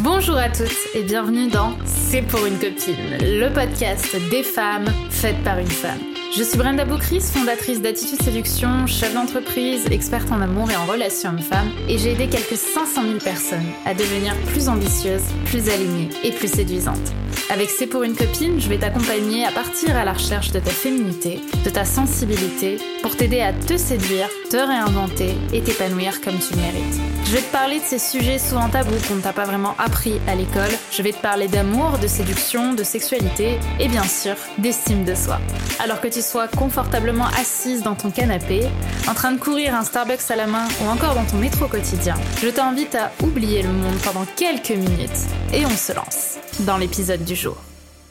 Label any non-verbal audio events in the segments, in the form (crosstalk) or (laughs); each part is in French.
Bonjour à toutes et bienvenue dans C'est pour une copine, le podcast des femmes faites par une femme. Je suis Brenda Boucris, fondatrice d'Attitude Séduction, chef d'entreprise, experte en amour et en relations hommes-femmes, et j'ai aidé quelques 500 000 personnes à devenir plus ambitieuses, plus alignées et plus séduisantes. Avec C'est pour une copine, je vais t'accompagner à partir à la recherche de ta féminité, de ta sensibilité, pour t'aider à te séduire, te réinventer et t'épanouir comme tu mérites. Je vais te parler de ces sujets souvent tabous qu'on ne t'a pas vraiment appris à l'école. Je vais te parler d'amour, de séduction, de sexualité et bien sûr d'estime de soi. Alors que tu sois confortablement assise dans ton canapé, en train de courir un Starbucks à la main ou encore dans ton métro quotidien, je t'invite à oublier le monde pendant quelques minutes et on se lance dans l'épisode du jour.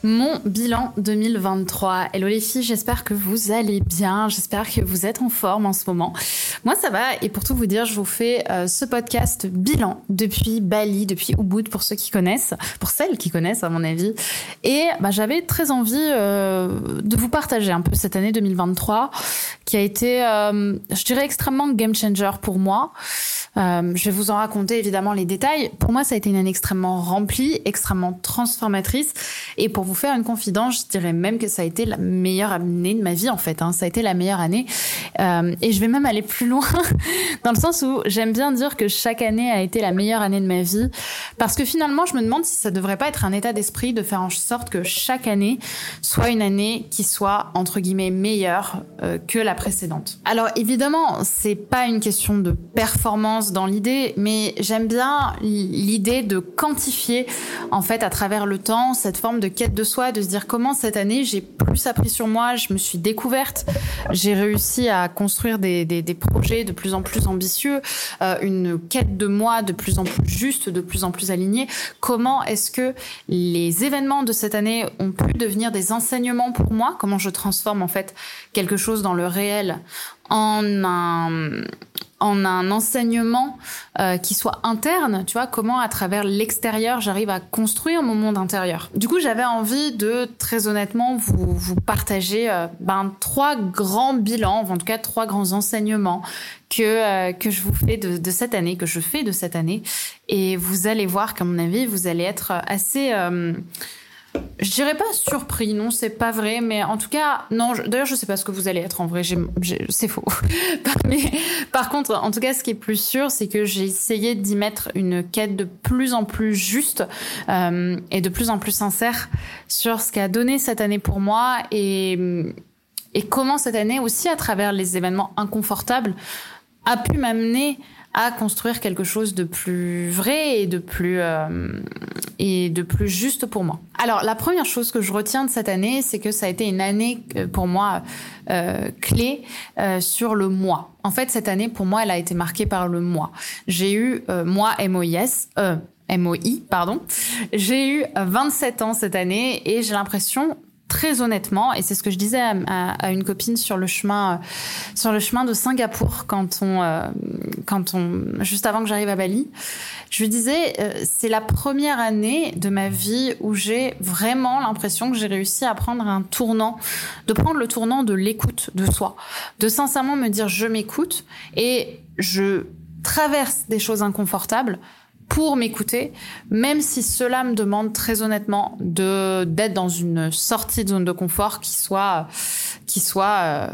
Mon bilan 2023. Hello les filles, j'espère que vous allez bien, j'espère que vous êtes en forme en ce moment. Moi ça va et pour tout vous dire, je vous fais euh, ce podcast bilan depuis Bali, depuis Ubud pour ceux qui connaissent, pour celles qui connaissent à mon avis. Et bah, j'avais très envie euh, de vous partager un peu cette année 2023 qui a été, euh, je dirais, extrêmement game changer pour moi. Je vais vous en raconter évidemment les détails. Pour moi, ça a été une année extrêmement remplie, extrêmement transformatrice. Et pour vous faire une confidence, je dirais même que ça a été la meilleure année de ma vie en fait. Hein. Ça a été la meilleure année. Euh, et je vais même aller plus loin (laughs) dans le sens où j'aime bien dire que chaque année a été la meilleure année de ma vie parce que finalement, je me demande si ça devrait pas être un état d'esprit de faire en sorte que chaque année soit une année qui soit entre guillemets meilleure euh, que la précédente. Alors évidemment, c'est pas une question de performance dans l'idée, mais j'aime bien l'idée de quantifier en fait à travers le temps cette forme de quête de soi, de se dire comment cette année j'ai plus appris sur moi, je me suis découverte, j'ai réussi à construire des, des, projets de plus en plus ambitieux, euh, une quête de moi de plus en plus juste, de plus en plus alignée. Comment est-ce que les événements de cette année ont pu devenir des enseignements pour moi? Comment je transforme en fait quelque chose dans le réel en un, en un enseignement euh, qui soit interne, tu vois, comment à travers l'extérieur j'arrive à construire mon monde intérieur. Du coup, j'avais envie de très honnêtement vous, vous partager euh, ben, trois grands bilans, en tout cas trois grands enseignements que euh, que je vous fais de, de, cette année, que je fais de cette année, et vous allez voir qu'à mon avis, vous allez être assez je dirais pas surpris, non, c'est pas vrai, mais en tout cas, non, d'ailleurs, je sais pas ce que vous allez être en vrai, c'est faux. (laughs) mais par contre, en tout cas, ce qui est plus sûr, c'est que j'ai essayé d'y mettre une quête de plus en plus juste euh, et de plus en plus sincère sur ce qu'a donné cette année pour moi et, et comment cette année aussi, à travers les événements inconfortables, a pu m'amener à construire quelque chose de plus vrai et de plus euh, et de plus juste pour moi. Alors la première chose que je retiens de cette année, c'est que ça a été une année euh, pour moi euh, clé sur le moi. En fait, cette année pour moi, elle a été marquée par le moi. J'ai eu moi. Euh, MOI, pardon. J'ai eu 27 ans cette année et j'ai l'impression très honnêtement, et c'est ce que je disais à, une copine sur le chemin, euh, sur le chemin de Singapour quand on, euh, quand on, juste avant que j'arrive à Bali, je lui disais, euh, c'est la première année de ma vie où j'ai vraiment l'impression que j'ai réussi à prendre un tournant, de prendre le tournant de l'écoute de soi, de sincèrement me dire je m'écoute et je traverse des choses inconfortables pour m'écouter, même si cela me demande très honnêtement d'être dans une sortie de zone de confort qui soit qui soit euh,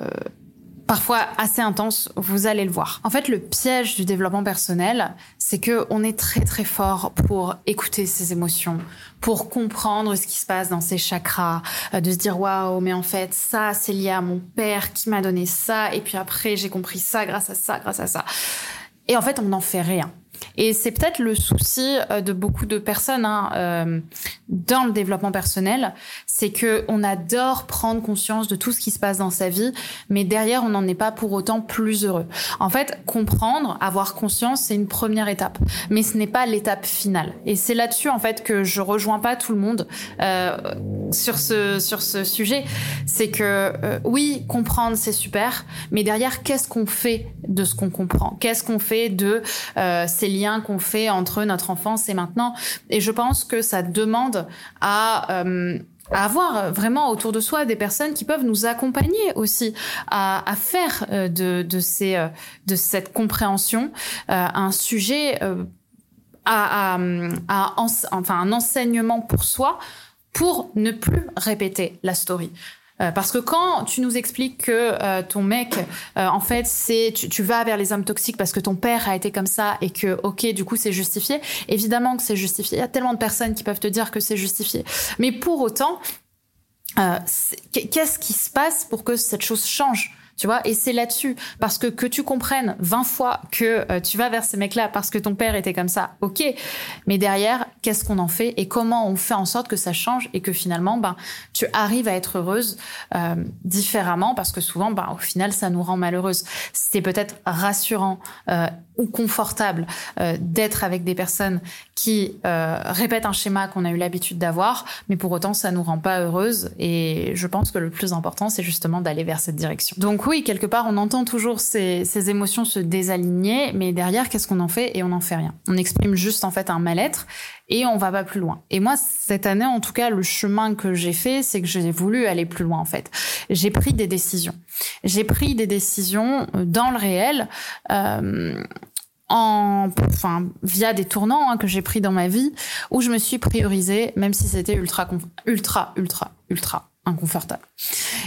parfois assez intense, vous allez le voir. En fait, le piège du développement personnel, c'est que on est très très fort pour écouter ses émotions, pour comprendre ce qui se passe dans ses chakras, euh, de se dire waouh, mais en fait, ça c'est lié à mon père qui m'a donné ça et puis après j'ai compris ça grâce à ça, grâce à ça. Et en fait, on n'en fait rien. Et c'est peut-être le souci euh, de beaucoup de personnes hein, euh, dans le développement personnel, c'est que on adore prendre conscience de tout ce qui se passe dans sa vie, mais derrière on n'en est pas pour autant plus heureux. En fait, comprendre, avoir conscience, c'est une première étape, mais ce n'est pas l'étape finale. Et c'est là-dessus en fait que je rejoins pas tout le monde euh, sur ce sur ce sujet. C'est que euh, oui, comprendre c'est super, mais derrière qu'est-ce qu'on fait de ce qu'on comprend? Qu'est-ce qu'on fait de euh, ces liens qu'on fait entre notre enfance et maintenant Et je pense que ça demande à euh, avoir vraiment autour de soi des personnes qui peuvent nous accompagner aussi à, faire euh, euh, de cette compréhension un sujet enfin, un enseignement pour soi pour ne plus répéter la story. Euh, parce que quand tu nous expliques que euh, ton mec, euh, en fait, c'est tu, vas vers les hommes toxiques parce que ton père a été comme ça et que, ok, du coup, c'est justifié. Évidemment que c'est justifié. Il y a tellement de personnes qui peuvent te dire que c'est justifié. Mais pour autant, qu'est-ce qui se passe pour que cette chose change? Tu vois et c'est là-dessus parce que que tu comprennes 20 fois que euh, tu vas vers ces mecs-là parce que ton père était comme ça ok mais derrière qu'est-ce qu'on en fait et comment on fait en sorte que ça change et que finalement ben tu arrives à être heureuse euh, différemment parce que souvent ben au final ça nous rend malheureuse c'est peut-être rassurant euh, ou confortable euh, d'être avec des personnes qui euh, répètent un schéma qu'on a eu l'habitude d'avoir, mais pour autant ça nous rend pas heureuse. Et je pense que le plus important, c'est justement d'aller vers cette direction. Donc quelque part, on entend toujours ces, ces émotions se désaligner, mais derrière, qu'est-ce qu'on en fait Et on n'en fait rien. On exprime juste en fait un mal-être et on va pas plus loin. Et moi, cette année, en tout cas, le chemin que j'ai fait, c'est que j'ai voulu aller plus loin, en fait. J'ai pris des décisions. J'ai pris des décisions euh, dans le réel. Euh, en, enfin, via des tournants hein, que j'ai pris dans ma vie, où je me suis priorisée, même si c'était ultra, ultra, ultra, ultra inconfortable.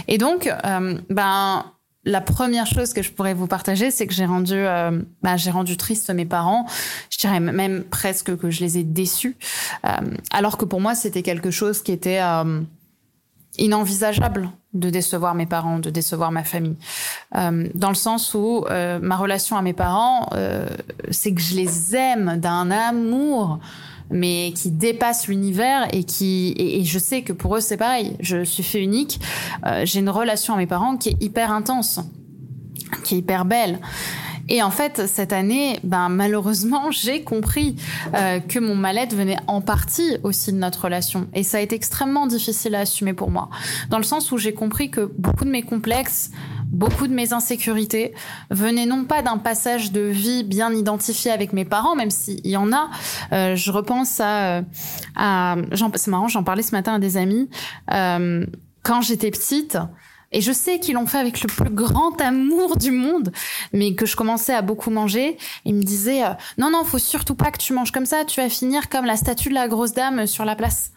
Et donc, euh, ben, la première chose que je pourrais vous partager, c'est que j'ai rendu, euh, bah, j'ai rendu triste mes parents. Je dirais même presque que je les ai déçus, euh, alors que pour moi c'était quelque chose qui était euh, inenvisageable de décevoir mes parents, de décevoir ma famille, dans le sens où ma relation à mes parents, c'est que je les aime d'un amour mais qui dépasse l'univers et qui et, je sais que pour eux c'est pareil. Je suis fait unique. Euh, j'ai une relation à mes parents qui est hyper intense, qui est hyper belle. Et en fait, cette année, ben malheureusement, (laughs) j'ai compris euh, que mon mal-être venait en partie aussi de notre relation. Et ça a été extrêmement difficile à assumer pour moi, dans le sens où j'ai compris que beaucoup de mes complexes, beaucoup de mes insécurités venaient non pas d'un passage de vie bien identifié avec mes parents, même s'il y en a. Euh, je repense à, à c'est marrant, j'en parlais ce matin à des amis. Euh, quand j'étais petite, et je sais qu'ils l'ont fait avec le plus grand amour du monde, mais que je commençais à beaucoup manger. Ils me disaient euh, non non, faut surtout pas que tu manges comme ça, tu vas finir comme la statue de la grosse dame sur la place.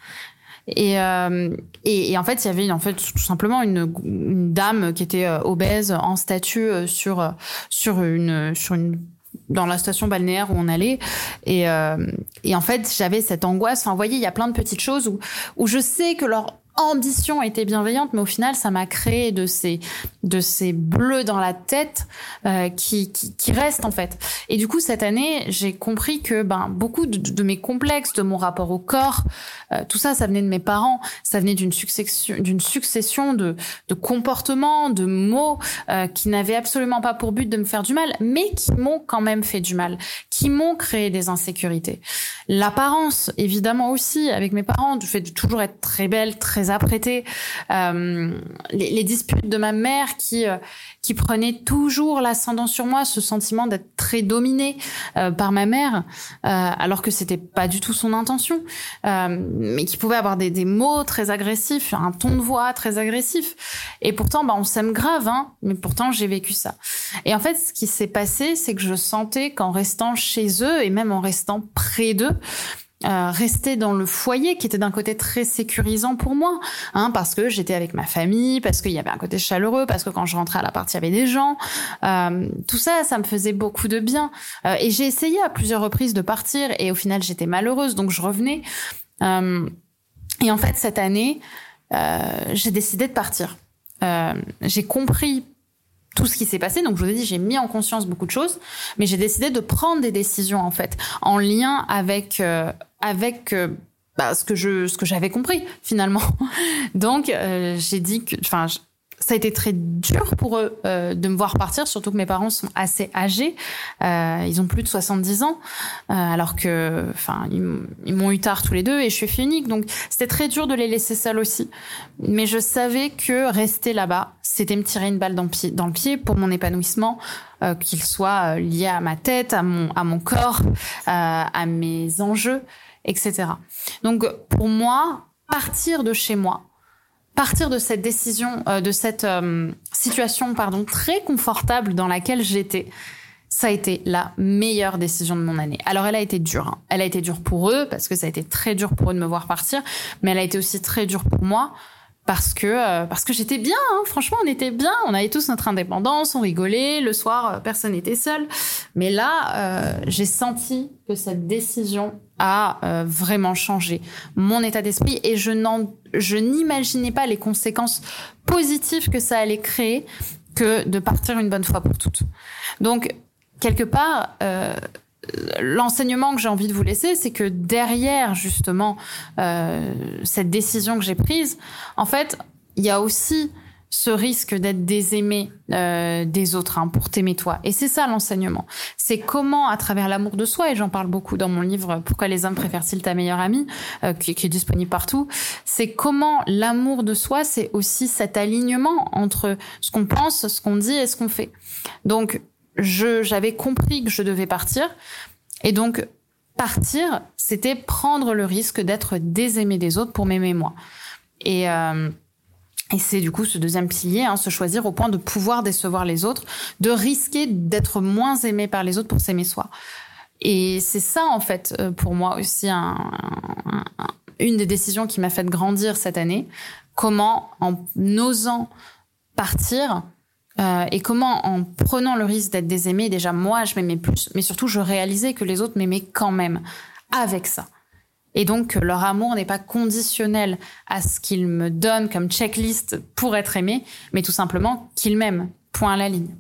Et, euh, et, et, en fait, il y avait en fait tout simplement une, dame qui était euh, obèse en statue euh, sur sur une sur une dans la station balnéaire où on allait. Et et en fait j'avais cette angoisse. Vous voyez il y a plein de petites choses où où je sais que leur ambition était bienveillante, mais au final, ça m'a créé de ces de ces bleus dans la tête euh, qui, qui, qui restent en fait. Et du coup, cette année, j'ai compris que ben beaucoup de, de, mes complexes, de mon rapport au corps, euh, tout ça, ça venait de mes parents, ça venait d'une succession d'une succession de de comportements, de mots euh, qui n'avaient absolument pas pour but de me faire du mal, mais qui m'ont quand même fait du mal, qui m'ont créé des insécurités. L'apparence, évidemment aussi, avec mes parents, du fait de toujours être très belle, très apprêter euh, les, disputes de ma mère qui euh, qui prenait toujours l'ascendant sur moi, ce sentiment d'être très dominée euh, par ma mère, alors que c'était pas du tout son intention, mais qui pouvait avoir des, des, mots très agressifs, un ton de voix très agressif. Et pourtant, bah, on s'aime grave, hein, mais pourtant j'ai vécu ça. Et en fait, ce qui s'est passé, c'est que je sentais qu'en restant chez eux et même en restant près d'eux, euh, rester dans le foyer qui était d'un côté très sécurisant pour moi hein, parce que j'étais avec ma famille parce qu'il y avait un côté chaleureux parce que quand je rentrais à l'appart il y avait des gens. Euh, tout ça ça me faisait beaucoup de bien. Euh, et j'ai essayé à plusieurs reprises de partir et au final j'étais malheureuse donc je revenais. Euh, et en fait cette année euh, j'ai décidé de partir. J'ai compris tout ce qui s'est passé. Donc je vous ai dit, j'ai mis en conscience beaucoup de choses, mais j'ai décidé de prendre des décisions en fait en lien avec euh, avec euh, bah, ce que je ce que j'avais compris finalement. (laughs) Donc euh, j'ai dit que, enfin ça a été très dur pour eux euh, de me voir partir, surtout que mes parents sont assez âgés. Euh, ils ont plus de 70 ans, euh, alors que, enfin, ils, m'ont eu tard tous les deux et je suis fille unique. Donc, c'était très dur de les laisser seuls aussi. Mais je savais que rester là-bas, c'était me tirer une balle dans pied, dans le pied pour mon épanouissement, euh, qu'il soit euh, lié à ma tête, à mon, à mon corps, à mes enjeux, etc. Donc, pour moi, partir de chez moi, partir de cette décision, euh, de cette euh, situation, pardon, très confortable dans laquelle j'étais, ça a été la meilleure décision de mon année. Alors elle a été dure. Hein. Elle a été dure pour eux parce que ça a été très dur pour eux de me voir partir, mais elle a été aussi très dure pour moi parce que euh, parce que j'étais bien. Hein. Franchement, on était bien. On avait tous notre indépendance, on rigolait. Le soir, euh, personne n'était seul. Mais là, euh, j'ai senti que cette décision a vraiment changé mon état d'esprit et je n'en je n'imaginais pas les conséquences positives que ça allait créer que de partir une bonne fois pour toutes. Donc quelque part, euh, l'enseignement que j'ai envie de vous laisser, c'est que derrière justement euh, cette décision que j'ai prise, en fait, il y a aussi ce risque d'être désaimé euh, des autres hein, pour t'aimer toi. Et c'est ça l'enseignement. C'est comment, à travers l'amour de soi, et j'en parle beaucoup dans mon livre Pourquoi les hommes préfèrent-ils ta meilleure amie, qui, qui, est disponible partout, c'est comment l'amour de soi, c'est aussi cet alignement entre ce qu'on pense, ce qu'on dit et ce qu'on fait. Donc j'avais compris que je devais partir. Et donc, partir, c'était prendre le risque d'être désaimé des autres pour m'aimer moi. Et, euh, et c'est du coup ce deuxième pilier, hein, se choisir au point de pouvoir décevoir les autres, de risquer d'être moins aimé par les autres pour s'aimer soi. Et c'est ça, en fait, euh, pour moi aussi, un, une des décisions qui m'a fait grandir cette année. Comment, en osant partir, euh, et comment, en prenant le risque d'être désaimé, déjà moi, je m'aimais plus, mais surtout, je réalisais que les autres m'aimaient quand même avec ça. Et donc, leur amour n'est pas conditionnel à ce qu'ils me donnent comme checklist pour être aimé, mais tout simplement qu'ils m'aiment. Point à la ligne.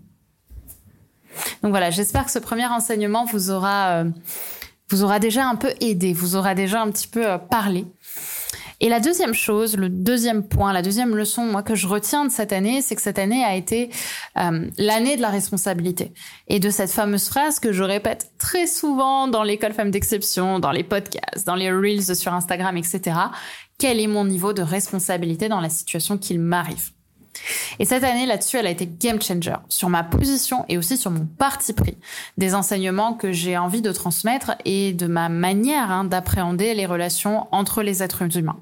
Donc voilà, j'espère que ce premier enseignement vous aura, euh, vous aura déjà un peu aidé, vous aura déjà un petit peu euh, parlé. Et la deuxième chose, le deuxième point, la deuxième leçon, moi, que je retiens de cette année, c'est que cette année a été euh, l'année de la responsabilité. Et de cette fameuse phrase que je répète très souvent dans l'école Femmes d'Exception, dans les podcasts, dans les Reels sur Instagram, etc. Quel est mon niveau de responsabilité dans la situation qu'il m'arrive? Et cette année là-dessus, elle a été game changer sur ma position et aussi sur mon parti pris des enseignements que j'ai envie de transmettre et de ma manière hein, d'appréhender les relations entre les êtres humains.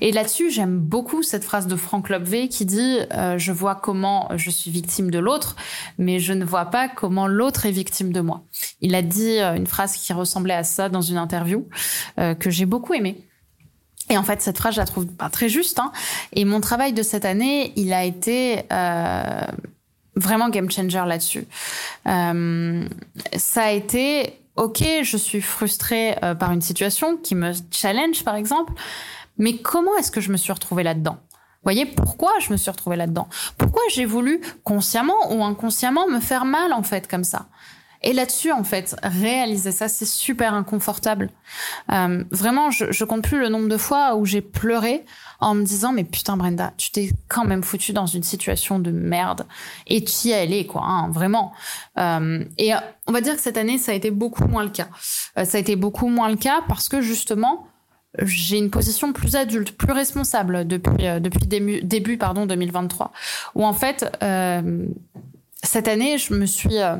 Et là-dessus, j'aime beaucoup cette phrase de Frank Lobvé qui dit euh, Je vois comment je suis victime de l'autre, mais je ne vois pas comment l'autre est victime de moi. Il a dit euh, une phrase qui ressemblait à ça dans une interview euh, que j'ai beaucoup aimée. Et en fait, cette phrase, je la trouve pas très juste. Hein. Et mon travail de cette année, il a été euh, vraiment game changer là-dessus. Euh, ça a été, ok, je suis frustrée euh, par une situation qui me challenge, par exemple, mais comment est-ce que je me suis retrouvée là-dedans? Vous voyez pourquoi je me suis retrouvée là-dedans? Pourquoi j'ai voulu consciemment ou inconsciemment me faire mal en fait comme ça? Et là-dessus, en fait, réaliser ça, c'est super inconfortable. Euh, vraiment, je, je compte plus le nombre de fois où j'ai pleuré en me disant mais putain Brenda, tu t'es quand même foutu dans une situation de merde et tu y es allée quoi, hein, vraiment. Euh, et on va dire que cette année ça a été beaucoup moins le cas. Euh, ça a été beaucoup moins le cas parce que justement j'ai une position plus adulte, plus responsable depuis euh, depuis début, pardon 2023 où en fait euh, cette année je me suis euh,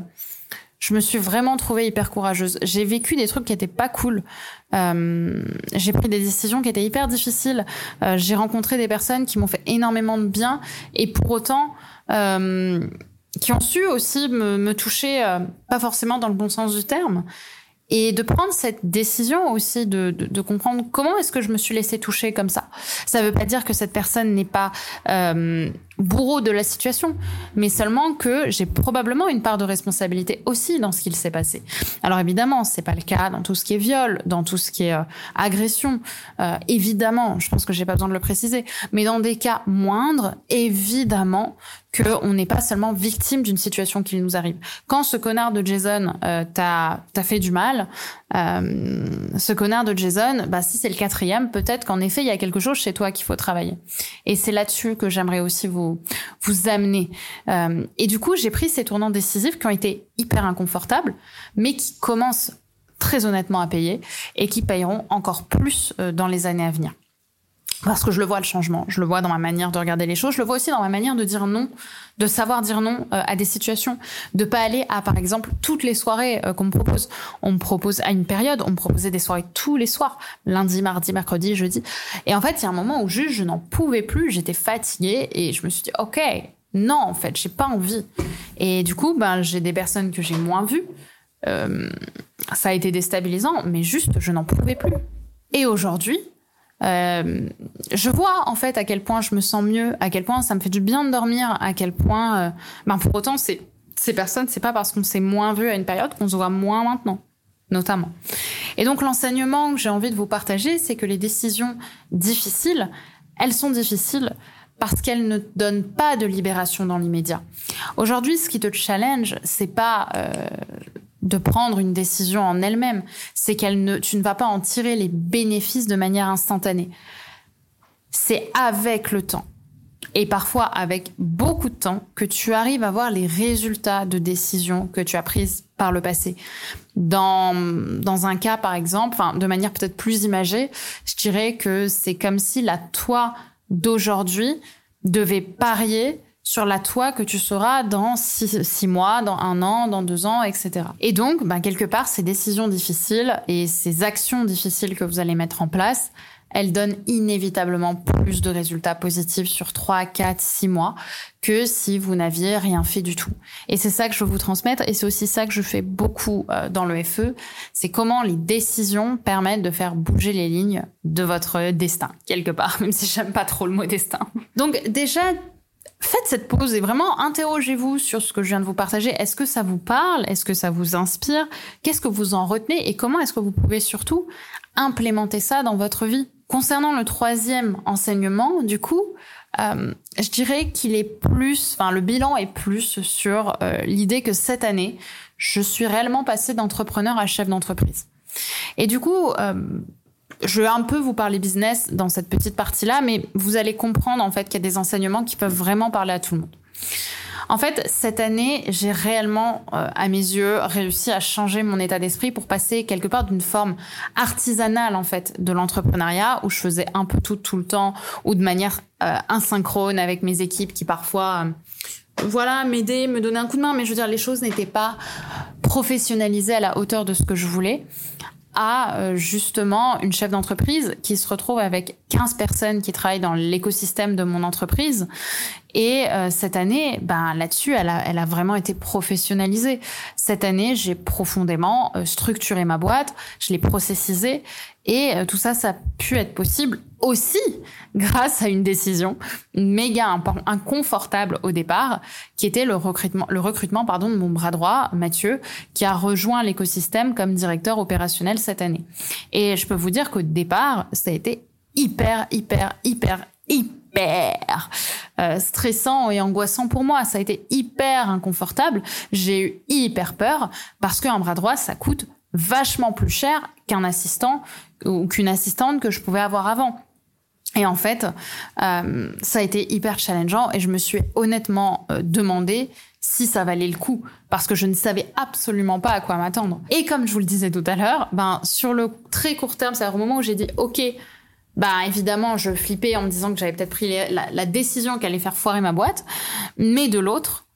je me suis vraiment trouvée hyper courageuse. J'ai vécu des trucs qui étaient pas cool. Euh, j'ai pris des décisions qui étaient hyper difficiles. Euh, j'ai rencontré des personnes qui m'ont fait énormément de bien et pour autant euh, qui ont su aussi me, me toucher, pas forcément dans le bon sens du terme. Et de prendre cette décision aussi de, de, de comprendre comment est-ce que je me suis laissée toucher comme ça. Ça veut pas dire que cette personne n'est pas bourreau de la situation, mais seulement que j'ai probablement une part de responsabilité aussi dans ce qu'il s'est passé. Alors évidemment, c'est pas le cas dans tout ce qui est viol, dans tout ce qui est euh, agression. Euh, évidemment, je pense que j'ai pas besoin de le préciser, mais dans des cas moindres, évidemment qu'on n'est pas seulement victime d'une situation qui nous arrive. Quand ce connard de Jason euh, t'a fait du mal, euh, ce connard de Jason, bah si c'est le quatrième, peut-être qu'en effet il y a quelque chose chez toi qu'il faut travailler. Et c'est là-dessus que j'aimerais aussi vous vous amener. Euh, et du coup, j'ai pris ces tournants décisifs qui ont été hyper inconfortables, mais qui commencent très honnêtement à payer et qui payeront encore plus euh, dans les années à venir parce que je le vois le changement, je le vois dans ma manière de regarder les choses, je le vois aussi dans ma manière de dire non, de savoir dire non euh, à des situations, de pas aller à par exemple toutes les soirées euh, qu'on me propose. On me propose à une période, on me proposait des soirées tous les soirs, lundi, mardi, mercredi, jeudi. Et en fait, il y a un moment où juste je n'en pouvais plus, j'étais fatiguée et je me suis dit OK, Non, en fait, j'ai pas envie. Et du coup, ben, j'ai des personnes que j'ai moins vues. Euh, ça a été déstabilisant, mais juste, je n'en pouvais plus. Et aujourd'hui, euh, je vois en fait à quel point je me sens mieux, à quel point ça me fait du bien de dormir, à quel point, euh, ben pour autant, c'est ces personnes, c'est pas parce qu'on s'est moins vu à une période qu'on se voit moins maintenant, notamment. Et donc l'enseignement que j'ai envie de vous partager, c'est que les décisions difficiles, elles sont difficiles parce qu'elles ne donnent pas de libération dans l'immédiat. Aujourd'hui, ce qui te challenge, c'est pas euh, de prendre une décision en elle-même, c'est qu'elle ne, tu ne vas pas en tirer les bénéfices de manière instantanée. C'est avec le temps et parfois avec beaucoup de temps que tu arrives à voir les résultats de décisions que tu as prises par le passé. Dans, dans un cas, par exemple, enfin, de manière peut-être plus imagée, je dirais que c'est comme si la toi d'aujourd'hui devait parier sur la toi que tu seras dans six, mois, dans un an, dans deux ans, etc. Et donc, ben, quelque part, ces décisions difficiles et ces actions difficiles que vous allez mettre en place, elle donne inévitablement plus de résultats positifs sur 3, 4, 6 mois que si vous n'aviez rien fait du tout. Et c'est ça que je veux vous transmettre et c'est aussi ça que je fais beaucoup euh, dans le FE, c'est comment les décisions permettent de faire bouger les lignes de votre destin, quelque part, (laughs) même si j'aime pas trop le mot destin. Donc déjà, Faites cette pause et vraiment interrogez-vous sur ce que je viens de vous partager. Est-ce que ça vous parle? Est-ce que ça vous inspire? Qu'est-ce que vous en retenez Et comment est-ce que vous pouvez surtout implémenter ça dans votre vie? Concernant le troisième enseignement, du coup, euh, je dirais qu'il est plus, enfin le bilan est plus sur euh, l'idée que cette année, je suis réellement passée d'entrepreneur à chef d'entreprise. Et du coup, euh, je vais un peu vous parler business dans cette petite partie-là, mais vous allez comprendre en fait qu'il y a des enseignements qui peuvent vraiment parler à tout le monde. En fait, cette année, j'ai réellement, euh, à mes yeux, réussi à changer mon état d'esprit pour passer quelque part d'une forme artisanale, en fait, de l'entrepreneuriat, où je faisais un peu tout tout le temps, ou de manière euh, asynchrone avec mes équipes qui parfois... Euh, voilà, m'aider, me donner un coup de main, mais je veux dire, les choses n'étaient pas professionnalisées à la hauteur de ce que je voulais, à euh, justement une chef d'entreprise qui se retrouve avec 15 personnes qui travaillent dans l'écosystème de mon entreprise. Et euh, cette année, ben là-dessus, elle a, elle a vraiment été professionnalisée. Cette année, j'ai profondément euh, structuré ma boîte, je l'ai processisée et tout ça, ça a pu être possible aussi grâce à une décision méga inconfortable au départ, qui était le recrutement, le recrutement pardon, de mon bras droit, Mathieu, qui a rejoint l'écosystème comme directeur opérationnel cette année. Et je peux vous dire qu'au départ, ça a été hyper, hyper, hyper, hyper euh, stressant et angoissant pour moi. Ça a été hyper inconfortable. J'ai eu hyper peur parce qu'un bras droit, ça coûte vachement plus cher qu'un assistant ou qu'une assistante que je pouvais avoir avant. Et en fait, euh, ça a été hyper challengeant et je me suis honnêtement euh, demandé si ça valait le coup parce que je ne savais absolument pas à quoi m'attendre. Et comme je vous le disais tout à l'heure, ben sur le très court terme, c'est au moment où j'ai dit OK, ben évidemment, je flippais en me disant que j'avais peut-être pris la, la décision qui allait faire foirer ma boîte, mais de l'autre,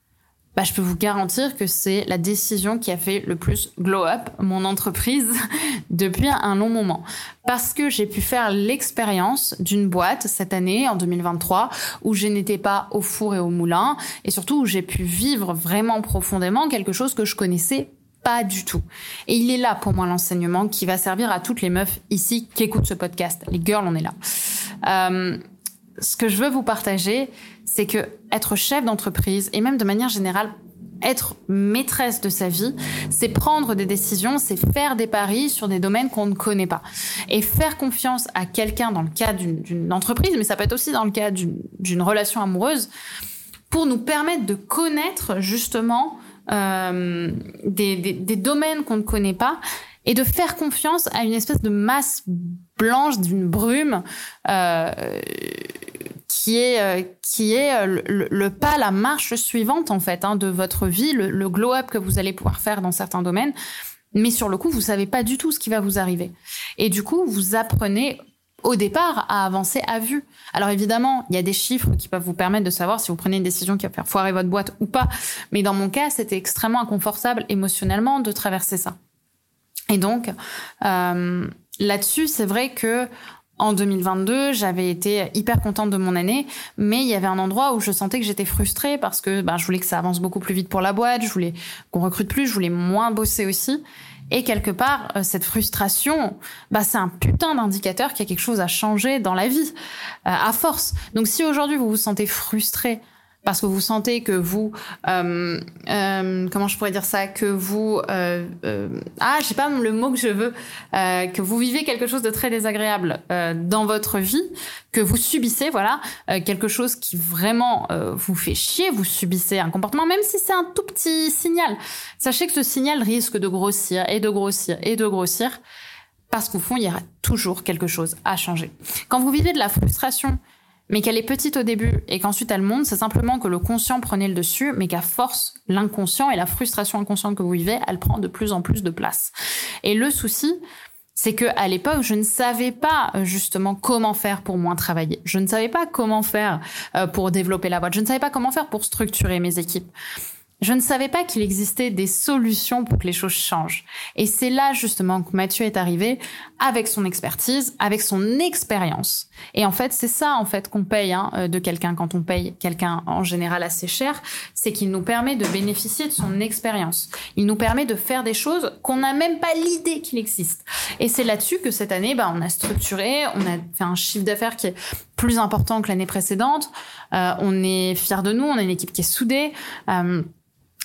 bah, je peux vous garantir que c'est la décision qui a fait le plus glow up mon entreprise (laughs) depuis un long moment. Parce que j'ai pu faire l'expérience d'une boîte cette année, en 2023, où je n'étais pas au four et au moulin, et surtout où j'ai pu vivre vraiment profondément quelque chose que je connaissais pas du tout. Et il est là pour moi l'enseignement qui va servir à toutes les meufs ici qui écoutent ce podcast. Les girls, on est là. Euh, ce que je veux vous partager, c'est que être chef d'entreprise et même de manière générale être maîtresse de sa vie, c'est prendre des décisions, c'est faire des paris sur des domaines qu'on ne connaît pas. Et faire confiance à quelqu'un dans le cas d'une entreprise, mais ça peut être aussi dans le cas d'une relation amoureuse, pour nous permettre de connaître justement euh, des, domaines qu'on ne connaît pas et de faire confiance à une espèce de masse blanche, d'une brume. Euh, qui est euh, euh, le, pas la marche suivante en fait hein, de votre vie, le, glow up que vous allez pouvoir faire dans certains domaines. Mais sur le coup, vous savez pas du tout ce qui va vous arriver. Et du coup, vous apprenez au départ à avancer à vue. Alors évidemment, il y a des chiffres qui peuvent vous permettre de savoir si vous prenez une décision qui va faire foirer votre boîte ou pas. Mais dans mon cas, c'était extrêmement inconfortable émotionnellement de traverser ça. Et donc, euh, là-dessus, c'est vrai que en 2022, j'avais été hyper contente de mon année, mais il y avait un endroit où je sentais que j'étais frustrée parce que bah, je voulais que ça avance beaucoup plus vite pour la boîte, je voulais qu'on recrute plus, je voulais moins bosser aussi. Et quelque part, euh, cette frustration, bah, c'est un putain d'indicateur qu'il y a quelque chose à changer dans la vie, euh, à force. Donc si aujourd'hui vous vous sentez frustré parce que vous sentez que vous, euh, euh, comment je pourrais dire ça, que vous, euh, euh, ah, je sais pas le mot que je veux, euh, que vous vivez quelque chose de très désagréable euh, dans votre vie, que vous subissez, voilà, quelque chose qui vraiment vous fait chier, vous subissez un comportement, même si c'est un tout petit signal. Sachez que ce signal risque de grossir et de grossir et de grossir, parce qu'au fond, il y aura toujours quelque chose à changer. Quand vous vivez de la frustration, mais qu'elle est petite au début et qu'ensuite elle monte, c'est simplement que le conscient prenait le dessus, mais qu'à force, l'inconscient et la frustration inconsciente que vous vivez, elle prend de plus en plus de place. Et le souci, c'est que à l'époque, je ne savais pas euh, justement comment faire pour moins travailler. Je ne savais pas comment faire euh, pour développer la boîte. Je ne savais pas comment faire pour structurer mes équipes. Je ne savais pas qu'il existait des solutions pour que les choses changent. Et c'est là justement que Mathieu est arrivé avec son expertise, avec son expérience. Et en fait, c'est ça en fait qu'on paye hein, euh, de quelqu'un quand on paye quelqu'un en général assez cher, c'est qu'il nous permet de bénéficier de son expérience. Il nous permet de faire des choses qu'on n'a même pas l'idée qu'il existe. Et c'est là-dessus que cette année, bah, on a structuré, on a fait un chiffre d'affaires qui est plus important que l'année précédente. Euh, on est fiers de nous, on a une équipe qui est soudée. Euh,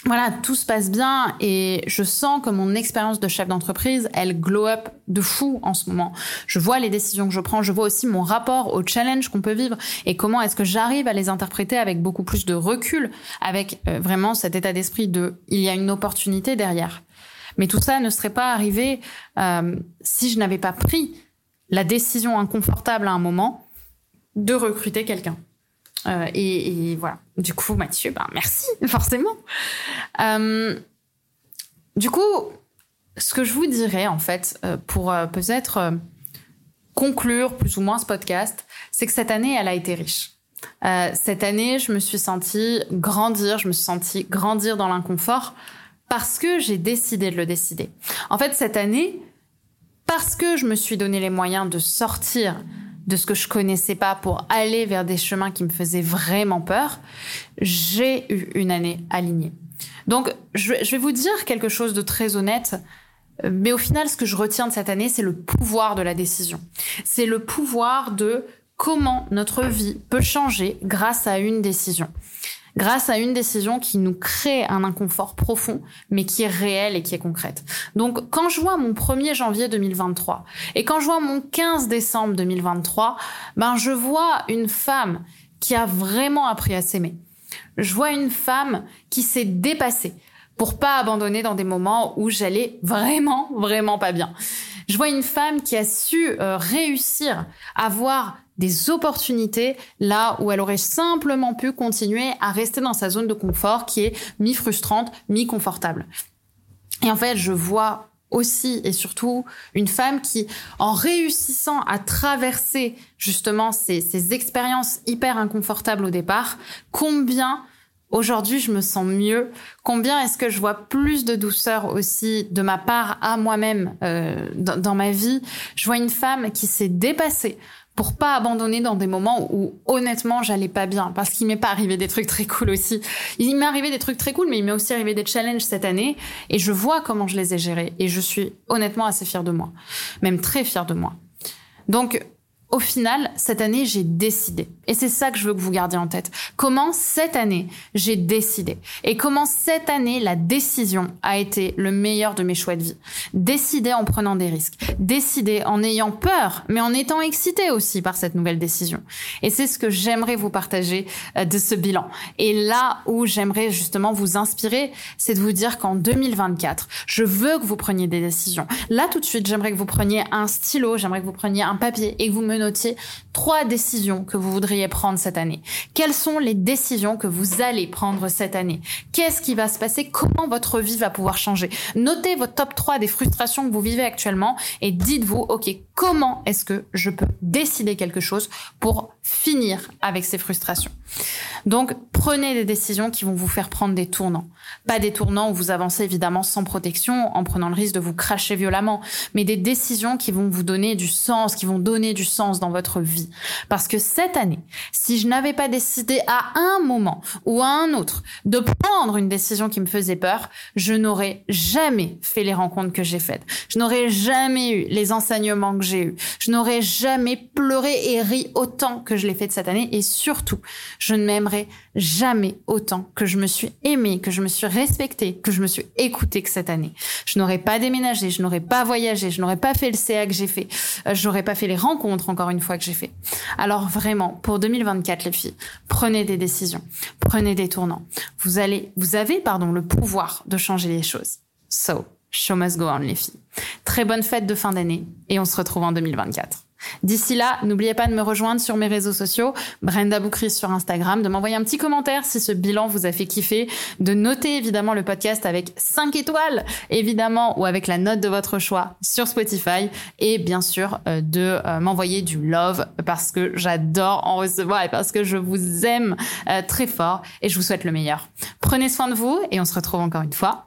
voilà, tout se passe bien et je sens que mon expérience de chef d'entreprise, elle glow up de fou en ce moment. Je vois les décisions que je prends, je vois aussi mon rapport au challenge qu'on peut vivre et comment est-ce que j'arrive à les interpréter avec beaucoup plus de recul, avec euh, vraiment cet état d'esprit de il y a une opportunité derrière. Mais tout ça ne serait pas arrivé euh, si je n'avais pas pris la décision inconfortable à un moment de recruter quelqu'un. Euh, et, voilà. Du coup, Mathieu, ben merci, (laughs) forcément. Euh, du coup, ce que je vous dirais, en fait, euh, pour peut-être conclure plus ou moins ce podcast, c'est que cette année, elle a été riche. cette année, je me suis sentie grandir, je me suis sentie grandir dans l'inconfort parce que j'ai décidé de le décider. En fait, cette année, parce que je me suis donné les moyens de sortir de ce que je connaissais pas pour aller vers des chemins qui me faisaient vraiment peur, j'ai eu une année alignée. Donc, je, vais vous dire quelque chose de très honnête, mais au final, ce que je retiens de cette année, c'est le pouvoir de la décision. C'est le pouvoir de comment notre vie peut changer grâce à une décision grâce à une décision qui nous crée un inconfort profond, mais qui est réelle et qui est concrète. Donc, quand je vois mon 1er janvier 2023 et quand je vois mon 15 décembre 2023, ben, je vois une femme qui a vraiment appris à s'aimer. Je vois une femme qui s'est dépassée pour pas abandonner dans des moments où j'allais vraiment, vraiment pas bien. Je vois une femme qui a su euh, réussir à voir des opportunités là où elle aurait simplement pu continuer à rester dans sa zone de confort qui est mi-frustrante, mi-confortable. Et en fait, je vois aussi et surtout une femme qui, en réussissant à traverser justement ces, ces expériences hyper inconfortables au départ, combien Aujourd'hui, je me sens mieux. Combien est-ce que je vois plus de douceur aussi de ma part à moi-même euh, dans, dans, ma vie Je vois une femme qui s'est dépassée pour pas abandonner dans des moments où honnêtement j'allais pas bien parce qu'il m'est pas arrivé des trucs très cool aussi. Il m'est arrivé des trucs très cool mais il m'est aussi arrivé des challenges cette année et je vois comment je les ai gérés et je suis honnêtement assez fière de moi. Même très fière de moi. Donc au final, cette année, j'ai décidé. Et c'est ça que je veux que vous gardiez en tête. Comment cette année, j'ai décidé. Et comment cette année, la décision a été le meilleur de mes choix de vie. Décider en prenant des risques. Décider en ayant peur, mais en étant excité aussi par cette nouvelle décision. Et c'est ce que j'aimerais vous partager euh, de ce bilan. Et là où j'aimerais justement vous inspirer, c'est de vous dire qu'en 2024, je veux que vous preniez des décisions. Là, tout de suite, j'aimerais que vous preniez un stylo, j'aimerais que vous preniez un papier et que vous me notiez trois décisions que vous prendre cette année. Quelles sont les décisions que vous allez prendre cette année? Qu'est-ce qui va se passer? Comment votre vie va pouvoir changer? Notez votre top 3 des frustrations que vous vivez actuellement et dites-vous, OK, comment est-ce que je peux décider quelque chose pour finir avec ces frustrations Donc, prenez des décisions qui vont vous faire prendre des tournants. Pas des tournants où vous avancez évidemment sans protection, en prenant le risque de vous cracher violemment, mais des décisions qui vont vous donner du sens, qui vont donner du sens dans votre vie. Parce que cette année, si je n'avais pas décidé à un moment ou à un autre de prendre une décision qui me faisait peur, je n'aurais jamais fait les rencontres que j'ai faites. Je n'aurais jamais eu les enseignements que j'ai eus. Je n'aurais jamais pleuré et ri autant que je l'ai fait de cette année. Et surtout, je ne m'aimerais jamais autant que je me suis aimée, que je me suis respectée, que je me suis écoutée que cette année. Je n'aurais pas déménagé, je n'aurais pas voyagé, je n'aurais pas fait le CA que j'ai fait, euh, je n'aurais pas fait les rencontres encore une fois que j'ai fait. Alors vraiment, pour 2024 les filles, prenez des décisions, prenez des tournants. Vous allez, vous avez pardon le pouvoir de changer les choses. So, show must go on les filles. Très bonne fête de fin d'année et on se retrouve en 2024. D'ici là, n'oubliez pas de me rejoindre sur mes réseaux sociaux, Brenda Boukris sur Instagram, de m'envoyer un petit commentaire si ce bilan vous a fait kiffer, de noter évidemment le podcast avec 5 étoiles, évidemment, ou avec la note de votre choix sur Spotify, et bien sûr euh, de euh, m'envoyer du love parce que j'adore en recevoir et parce que je vous aime euh, très fort et je vous souhaite le meilleur. Prenez soin de vous et on se retrouve encore une fois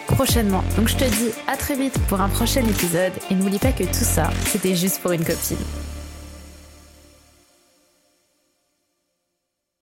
prochainement. Donc je te dis à très vite pour un prochain épisode et n'oublie pas que tout ça, c'était juste pour une copine.